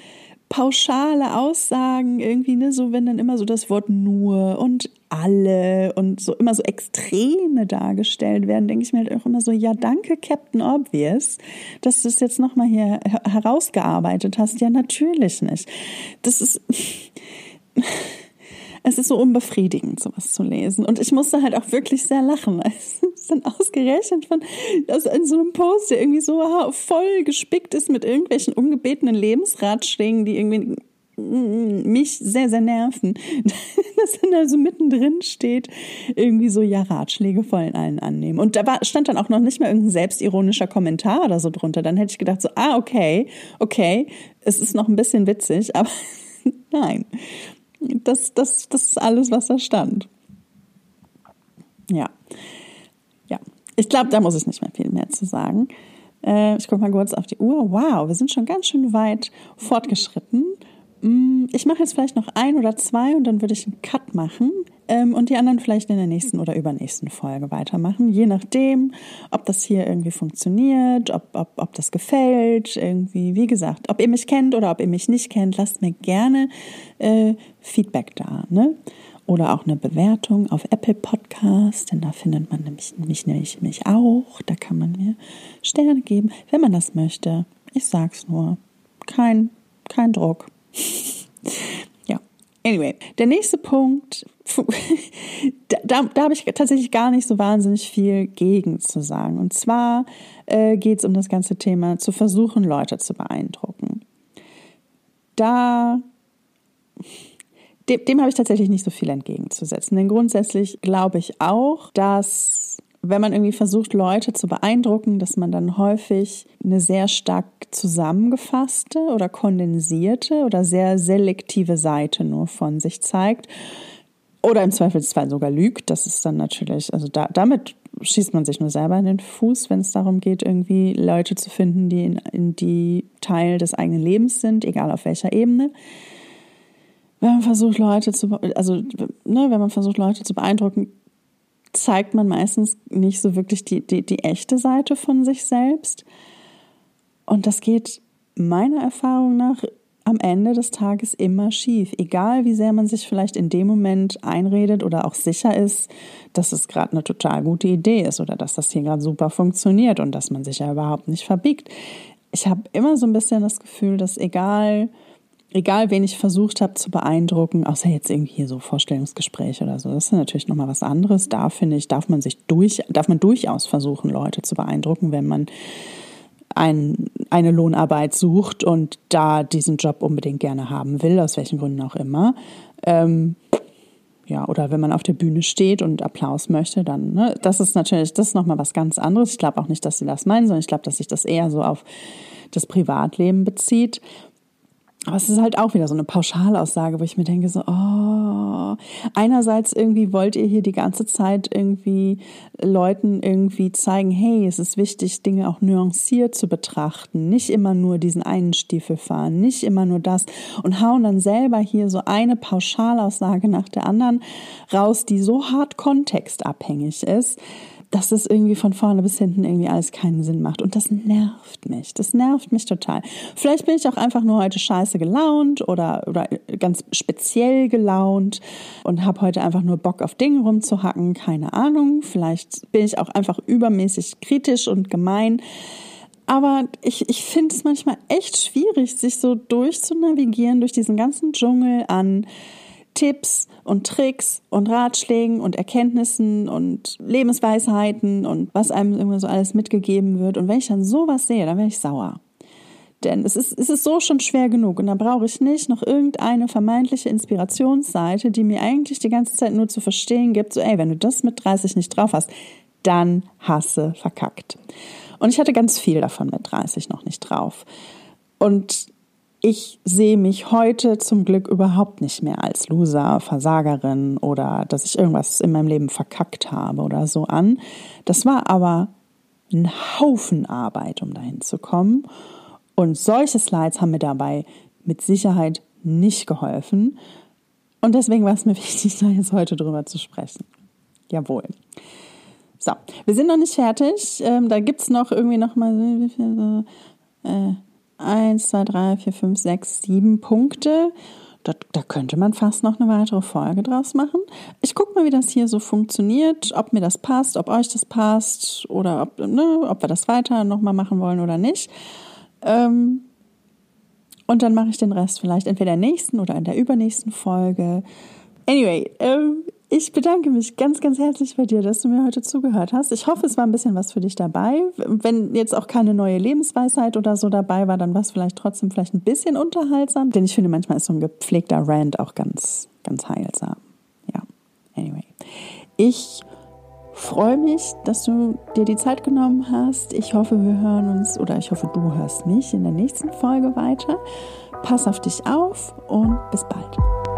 pauschale Aussagen irgendwie, ne, so wenn dann immer so das Wort nur und alle und so immer so Extreme dargestellt werden, denke ich mir halt auch immer so, ja, danke Captain Obvious, dass du es jetzt nochmal hier herausgearbeitet hast. Ja, natürlich nicht. Das ist, es ist so unbefriedigend, sowas zu lesen. Und ich musste halt auch wirklich sehr lachen. Es ist dann ausgerechnet von, also in so einem Post, der irgendwie so voll gespickt ist mit irgendwelchen ungebetenen Lebensratschlägen, die irgendwie mich sehr, sehr nerven. Dass dann also mittendrin steht, irgendwie so, ja, Ratschläge vollen allen annehmen. Und da war, stand dann auch noch nicht mal irgendein selbstironischer Kommentar oder so drunter. Dann hätte ich gedacht, so, ah, okay, okay, es ist noch ein bisschen witzig, aber nein. Das, das, das ist alles, was da stand. Ja. Ja. Ich glaube, da muss ich nicht mehr viel mehr zu sagen. Äh, ich gucke mal kurz auf die Uhr. Wow, wir sind schon ganz schön weit fortgeschritten. Mm, ich mache jetzt vielleicht noch ein oder zwei und dann würde ich einen Cut machen ähm, und die anderen vielleicht in der nächsten oder übernächsten Folge weitermachen, je nachdem, ob das hier irgendwie funktioniert, ob, ob, ob das gefällt, irgendwie, wie gesagt, ob ihr mich kennt oder ob ihr mich nicht kennt, lasst mir gerne äh, Feedback da, ne? Oder auch eine Bewertung auf Apple Podcast, denn da findet man nämlich mich, nämlich mich auch. Da kann man mir Sterne geben, wenn man das möchte. Ich sag's nur. Kein, kein Druck. ja. Anyway, der nächste Punkt, da, da, habe ich tatsächlich gar nicht so wahnsinnig viel gegen zu sagen. Und zwar äh, geht es um das ganze Thema, zu versuchen, Leute zu beeindrucken. Da dem, dem habe ich tatsächlich nicht so viel entgegenzusetzen. Denn grundsätzlich glaube ich auch, dass wenn man irgendwie versucht, Leute zu beeindrucken, dass man dann häufig eine sehr stark zusammengefasste oder kondensierte oder sehr selektive Seite nur von sich zeigt. Oder im Zweifelsfall sogar lügt. Das ist dann natürlich, also da, damit schießt man sich nur selber in den Fuß, wenn es darum geht, irgendwie Leute zu finden, die in, in die Teil des eigenen Lebens sind, egal auf welcher Ebene wenn man versucht, Leute zu, also, ne, wenn man versucht, Leute zu beeindrucken, zeigt man meistens nicht so wirklich die, die, die echte Seite von sich selbst. Und das geht meiner Erfahrung nach am Ende des Tages immer schief. Egal wie sehr man sich vielleicht in dem Moment einredet oder auch sicher ist, dass es gerade eine total gute Idee ist oder dass das hier gerade super funktioniert und dass man sich ja überhaupt nicht verbiegt. Ich habe immer so ein bisschen das Gefühl, dass egal, egal wen ich versucht habe zu beeindrucken, außer jetzt irgendwie hier so Vorstellungsgespräche oder so, das ist natürlich nochmal was anderes. Da finde ich, darf man sich durch, darf man durchaus versuchen, Leute zu beeindrucken, wenn man ein, eine Lohnarbeit sucht und da diesen Job unbedingt gerne haben will, aus welchen Gründen auch immer. Ähm, ja, oder wenn man auf der Bühne steht und Applaus möchte, dann, ne, das ist natürlich, das ist nochmal was ganz anderes. Ich glaube auch nicht, dass sie das meinen, sondern ich glaube, dass sich das eher so auf das Privatleben bezieht. Aber es ist halt auch wieder so eine Pauschalaussage, wo ich mir denke, so, oh, einerseits irgendwie wollt ihr hier die ganze Zeit irgendwie Leuten irgendwie zeigen, hey, es ist wichtig, Dinge auch nuanciert zu betrachten, nicht immer nur diesen einen Stiefel fahren, nicht immer nur das und hauen dann selber hier so eine Pauschalaussage nach der anderen raus, die so hart kontextabhängig ist, dass es irgendwie von vorne bis hinten irgendwie alles keinen Sinn macht. Und das nervt mich. Das nervt mich total. Vielleicht bin ich auch einfach nur heute scheiße gelaunt oder, oder ganz speziell gelaunt und habe heute einfach nur Bock auf Dinge rumzuhacken. Keine Ahnung. Vielleicht bin ich auch einfach übermäßig kritisch und gemein. Aber ich, ich finde es manchmal echt schwierig, sich so durchzunavigieren durch diesen ganzen Dschungel an Tipps und Tricks und Ratschlägen und Erkenntnissen und Lebensweisheiten und was einem immer so alles mitgegeben wird. Und wenn ich dann sowas sehe, dann werde ich sauer. Denn es ist, es ist so schon schwer genug und da brauche ich nicht noch irgendeine vermeintliche Inspirationsseite, die mir eigentlich die ganze Zeit nur zu verstehen gibt, so ey, wenn du das mit 30 nicht drauf hast, dann hasse verkackt. Und ich hatte ganz viel davon mit 30 noch nicht drauf. Und ich sehe mich heute zum Glück überhaupt nicht mehr als Loser, Versagerin oder dass ich irgendwas in meinem Leben verkackt habe oder so an. Das war aber ein Haufen Arbeit, um dahin zu kommen. Und solche Slides haben mir dabei mit Sicherheit nicht geholfen. Und deswegen war es mir wichtig, da jetzt heute drüber zu sprechen. Jawohl. So, wir sind noch nicht fertig. Ähm, da gibt es noch irgendwie noch mal äh, eins, zwei, drei, vier, fünf, sechs, sieben Punkte. Da, da, könnte man fast noch eine weitere Folge draus machen. Ich gucke mal, wie das hier so funktioniert, ob mir das passt, ob euch das passt oder ob, ne, ob wir das weiter nochmal machen wollen oder nicht. Ähm, und dann mache ich den Rest vielleicht entweder in der nächsten oder in der übernächsten Folge. Anyway, ähm, ich bedanke mich ganz, ganz herzlich bei dir, dass du mir heute zugehört hast. Ich hoffe, es war ein bisschen was für dich dabei. Wenn jetzt auch keine neue Lebensweisheit oder so dabei war, dann war es vielleicht trotzdem vielleicht ein bisschen unterhaltsam. Denn ich finde, manchmal ist so ein gepflegter Rant auch ganz, ganz heilsam. Ja, anyway. Ich freue mich, dass du dir die Zeit genommen hast. Ich hoffe, wir hören uns oder ich hoffe, du hörst mich in der nächsten Folge weiter. Pass auf dich auf und bis bald.